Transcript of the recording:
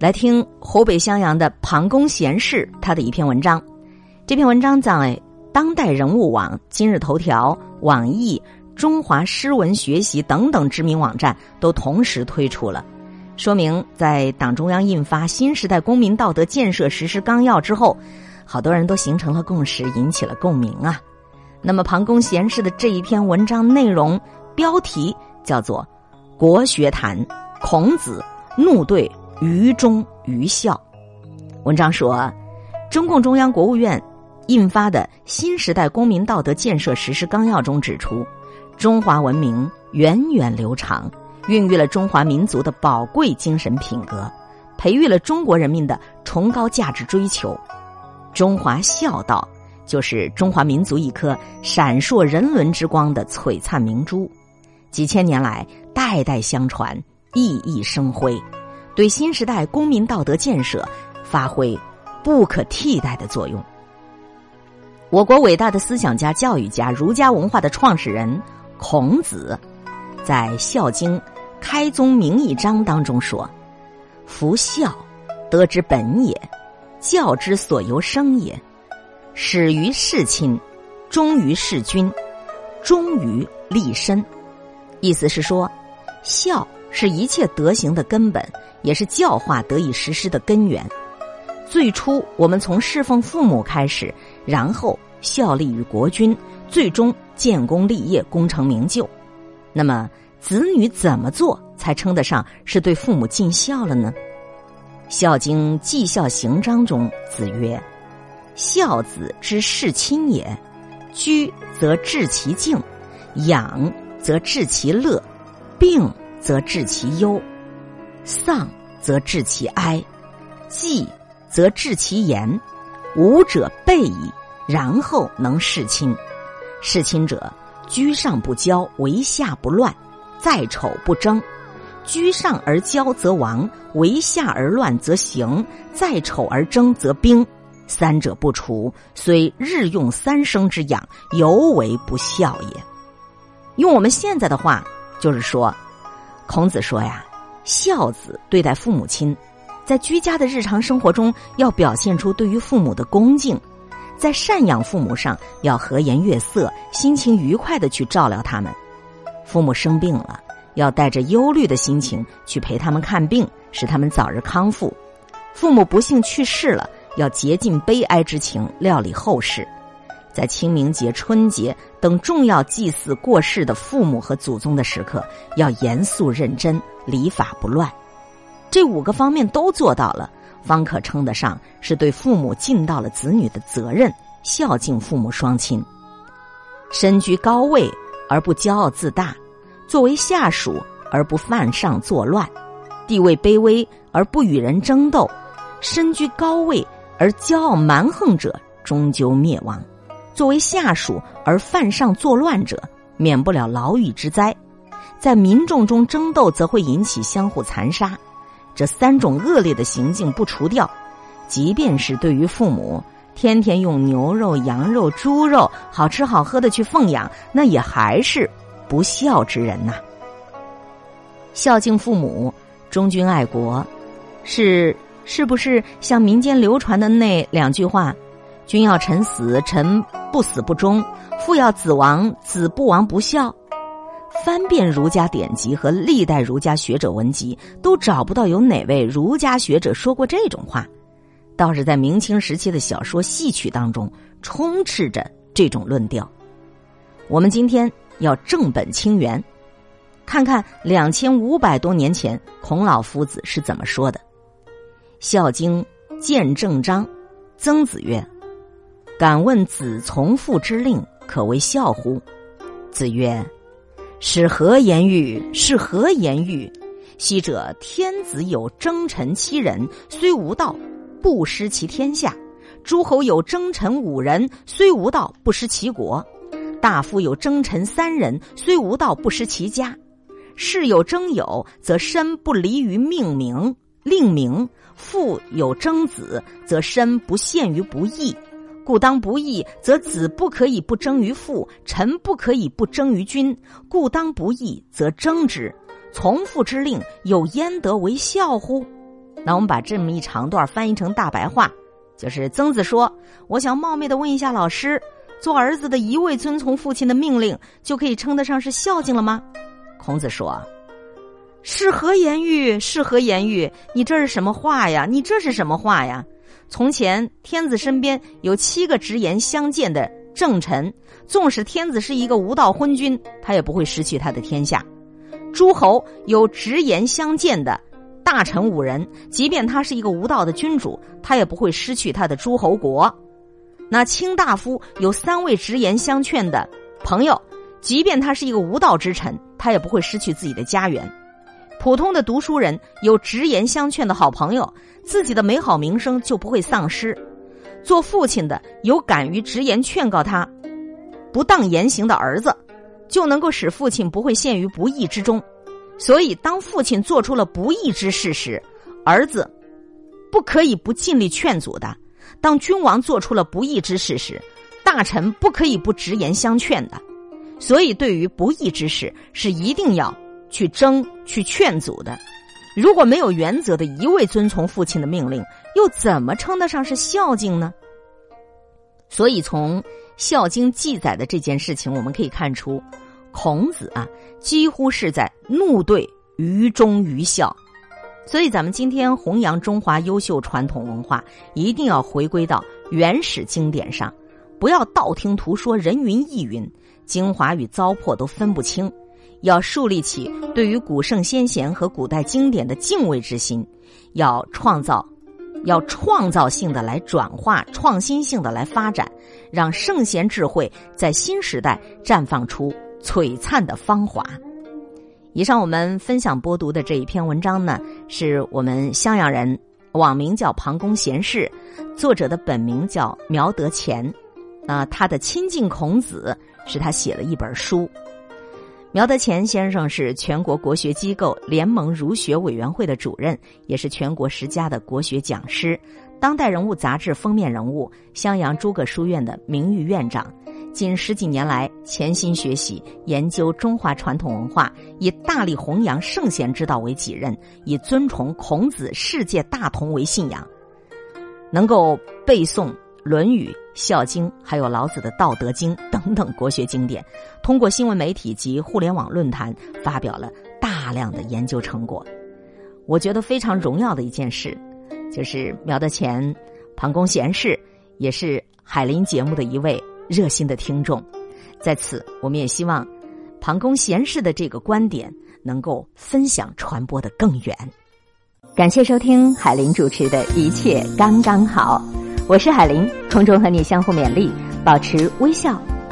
来听湖北襄阳的庞公贤士他的一篇文章。这篇文章在当代人物网、今日头条、网易、中华诗文学习等等知名网站都同时推出了，说明在党中央印发《新时代公民道德建设实施纲要》之后，好多人都形成了共识，引起了共鸣啊。那么庞公贤士的这一篇文章内容标题叫做《国学谈孔子怒对愚忠愚孝》。文章说，中共中央、国务院。印发的新时代公民道德建设实施纲要中指出，中华文明源远流长，孕育了中华民族的宝贵精神品格，培育了中国人民的崇高价值追求。中华孝道就是中华民族一颗闪烁人伦之光的璀璨明珠，几千年来代代相传，熠熠生辉，对新时代公民道德建设发挥不可替代的作用。我国伟大的思想家、教育家、儒家文化的创始人孔子，在《孝经·开宗明义章》当中说：“夫孝，德之本也，教之所由生也。始于事亲，忠于事君，忠于立身。”意思是说，孝是一切德行的根本，也是教化得以实施的根源。最初，我们从侍奉父母开始。然后效力于国君，最终建功立业，功成名就。那么，子女怎么做才称得上是对父母尽孝了呢？《孝经·绩孝行章》中子曰：“孝子之事亲也，居则治其敬，养则治其乐，病则治其忧，丧则治其哀，祭则治其言。”武者备矣，然后能事亲。事亲者，居上不骄，为下不乱，在丑不争。居上而骄则亡，为下而乱则行，在丑而争则兵。三者不除，虽日用三生之养，犹为不孝也。用我们现在的话，就是说，孔子说呀，孝子对待父母亲。在居家的日常生活中，要表现出对于父母的恭敬；在赡养父母上，要和颜悦色、心情愉快的去照料他们。父母生病了，要带着忧虑的心情去陪他们看病，使他们早日康复。父母不幸去世了，要竭尽悲哀之情料理后事。在清明节、春节等重要祭祀过世的父母和祖宗的时刻，要严肃认真，礼法不乱。这五个方面都做到了，方可称得上是对父母尽到了子女的责任，孝敬父母双亲。身居高位而不骄傲自大，作为下属而不犯上作乱，地位卑微而不与人争斗，身居高位而骄傲蛮横者，终究灭亡；作为下属而犯上作乱者，免不了牢狱之灾。在民众中争斗，则会引起相互残杀。这三种恶劣的行径不除掉，即便是对于父母，天天用牛肉、羊肉、猪肉好吃好喝的去奉养，那也还是不孝之人呐。孝敬父母，忠君爱国，是是不是像民间流传的那两句话：“君要臣死，臣不死不忠；父要子亡，子不亡不孝。”翻遍儒家典籍和历代儒家学者文集，都找不到有哪位儒家学者说过这种话。倒是在明清时期的小说戏曲当中，充斥着这种论调。我们今天要正本清源，看看两千五百多年前孔老夫子是怎么说的。《孝经·见正章》，曾子曰：“敢问子从父之令，可为孝乎？”子曰。是何言语？是何言语？昔者天子有征臣七人，虽无道，不失其天下；诸侯有征臣五人，虽无道，不失其国；大夫有征臣三人，虽无道，不失其家。士有征友，则身不离于命名令名；父有征子，则身不陷于不义。故当不义，则子不可以不争于父；臣不可以不争于君。故当不义，则争之。从父之令，有焉得为孝乎？那我们把这么一长段翻译成大白话，就是曾子说：“我想冒昧的问一下老师，做儿子的一味遵从父亲的命令，就可以称得上是孝敬了吗？”孔子说：“是何言语？是何言语？你这是什么话呀？你这是什么话呀？从前天子身边有七个直言相见的正臣，纵使天子是一个无道昏君，他也不会失去他的天下；诸侯有直言相见的。”大臣五人，即便他是一个无道的君主，他也不会失去他的诸侯国。那卿大夫有三位直言相劝的朋友，即便他是一个无道之臣，他也不会失去自己的家园。普通的读书人有直言相劝的好朋友，自己的美好名声就不会丧失。做父亲的有敢于直言劝告他不当言行的儿子，就能够使父亲不会陷于不义之中。所以，当父亲做出了不义之事时，儿子不可以不尽力劝阻的；当君王做出了不义之事时，大臣不可以不直言相劝的。所以，对于不义之事，是一定要去争、去劝阻的。如果没有原则的一味遵从父亲的命令，又怎么称得上是孝敬呢？所以，从《孝经》记载的这件事情，我们可以看出。孔子啊，几乎是在怒对愚忠愚孝，所以咱们今天弘扬中华优秀传统文化，一定要回归到原始经典上，不要道听途说、人云亦云，精华与糟粕都分不清，要树立起对于古圣先贤和古代经典的敬畏之心，要创造，要创造性的来转化，创新性的来发展，让圣贤智慧在新时代绽放出。璀璨的芳华。以上我们分享播读的这一篇文章呢，是我们襄阳人，网名叫庞公贤士，作者的本名叫苗德乾。啊，他的亲近孔子，是他写了一本书。苗德乾先生是全国国学机构联盟儒学委员会的主任，也是全国十佳的国学讲师，《当代人物》杂志封面人物，襄阳诸葛书院的名誉院长。近十几年来，潜心学习研究中华传统文化，以大力弘扬圣贤之道为己任，以尊崇孔子世界大同为信仰，能够背诵《论语》《孝经》，还有老子的《道德经》等等国学经典。通过新闻媒体及互联网论坛，发表了大量的研究成果。我觉得非常荣耀的一件事，就是苗德乾、庞公贤士，也是海林节目的一位。热心的听众，在此我们也希望庞公贤士的这个观点能够分享传播的更远。感谢收听海林主持的一切刚刚好，我是海林，空中和你相互勉励，保持微笑、